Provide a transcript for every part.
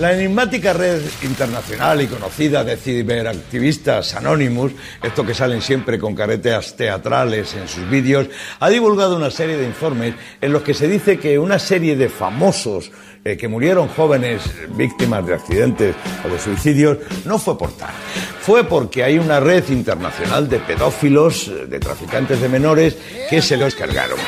La enigmática red internacional y conocida de ciberactivistas Anonymous, estos que salen siempre con caretas teatrales en sus vídeos, ha divulgado una serie de informes en los que se dice que una serie de famosos eh, que murieron jóvenes víctimas de accidentes o de suicidios no fue por tal. Fue porque hay una red internacional de pedófilos, eh, de traficantes de menores, que se los cargaron.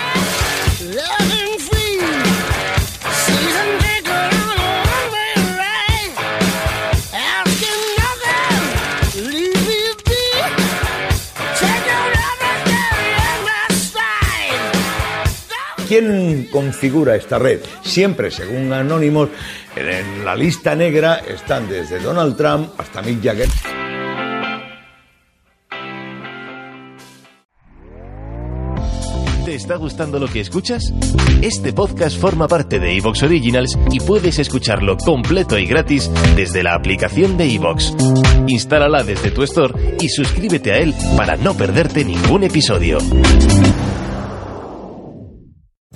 ¿Quién configura esta red? Siempre, según Anónimos, en la lista negra están desde Donald Trump hasta Mick Jagger. ¿Te está gustando lo que escuchas? Este podcast forma parte de Evox Originals y puedes escucharlo completo y gratis desde la aplicación de Evox. Instálala desde tu store y suscríbete a él para no perderte ningún episodio.